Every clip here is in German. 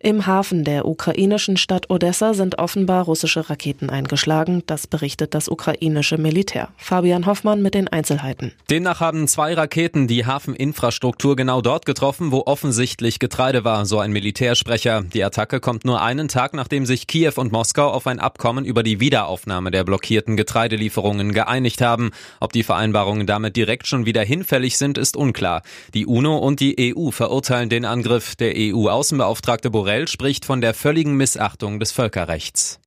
Im Hafen der ukrainischen Stadt Odessa sind offenbar russische Raketen eingeschlagen. Das berichtet das ukrainische Militär. Fabian Hoffmann mit den Einzelheiten. Demnach haben zwei Raketen die Hafeninfrastruktur genau dort getroffen, wo offensichtlich Getreide war, so ein Militärsprecher. Die Attacke kommt nur einen Tag, nachdem sich Kiew und Moskau auf ein Abkommen über die Wiederaufnahme der blockierten Getreidelieferungen geeinigt haben. Ob die Vereinbarungen damit direkt schon wieder hinfällig sind, ist unklar. Die UNO und die EU verurteilen den Angriff. Der EU-Außenbeauftragte Borrell spricht von der völligen Missachtung des Völkerrechts.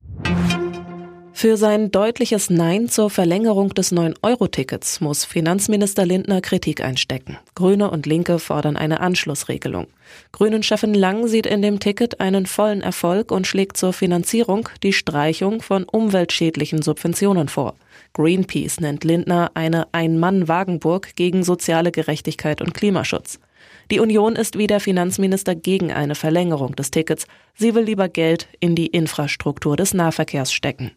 Für sein deutliches Nein zur Verlängerung des 9-Euro-Tickets muss Finanzminister Lindner Kritik einstecken. Grüne und Linke fordern eine Anschlussregelung. Grünen-Chefin Lang sieht in dem Ticket einen vollen Erfolg und schlägt zur Finanzierung die Streichung von umweltschädlichen Subventionen vor. Greenpeace nennt Lindner eine Ein-Mann-Wagenburg gegen soziale Gerechtigkeit und Klimaschutz. Die Union ist wie der Finanzminister gegen eine Verlängerung des Tickets. Sie will lieber Geld in die Infrastruktur des Nahverkehrs stecken.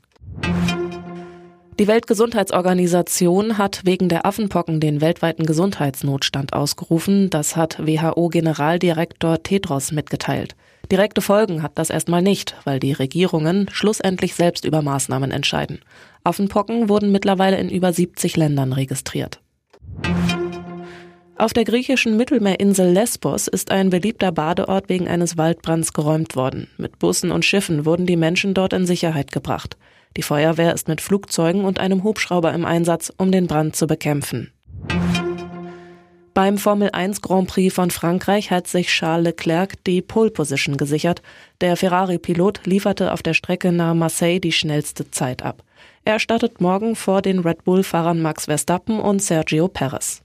Die Weltgesundheitsorganisation hat wegen der Affenpocken den weltweiten Gesundheitsnotstand ausgerufen. Das hat WHO-Generaldirektor Tedros mitgeteilt. Direkte Folgen hat das erstmal nicht, weil die Regierungen schlussendlich selbst über Maßnahmen entscheiden. Affenpocken wurden mittlerweile in über 70 Ländern registriert. Auf der griechischen Mittelmeerinsel Lesbos ist ein beliebter Badeort wegen eines Waldbrands geräumt worden. Mit Bussen und Schiffen wurden die Menschen dort in Sicherheit gebracht. Die Feuerwehr ist mit Flugzeugen und einem Hubschrauber im Einsatz, um den Brand zu bekämpfen. Beim Formel 1 Grand Prix von Frankreich hat sich Charles Leclerc die Pole Position gesichert. Der Ferrari-Pilot lieferte auf der Strecke nahe Marseille die schnellste Zeit ab. Er startet morgen vor den Red Bull-Fahrern Max Verstappen und Sergio Perez.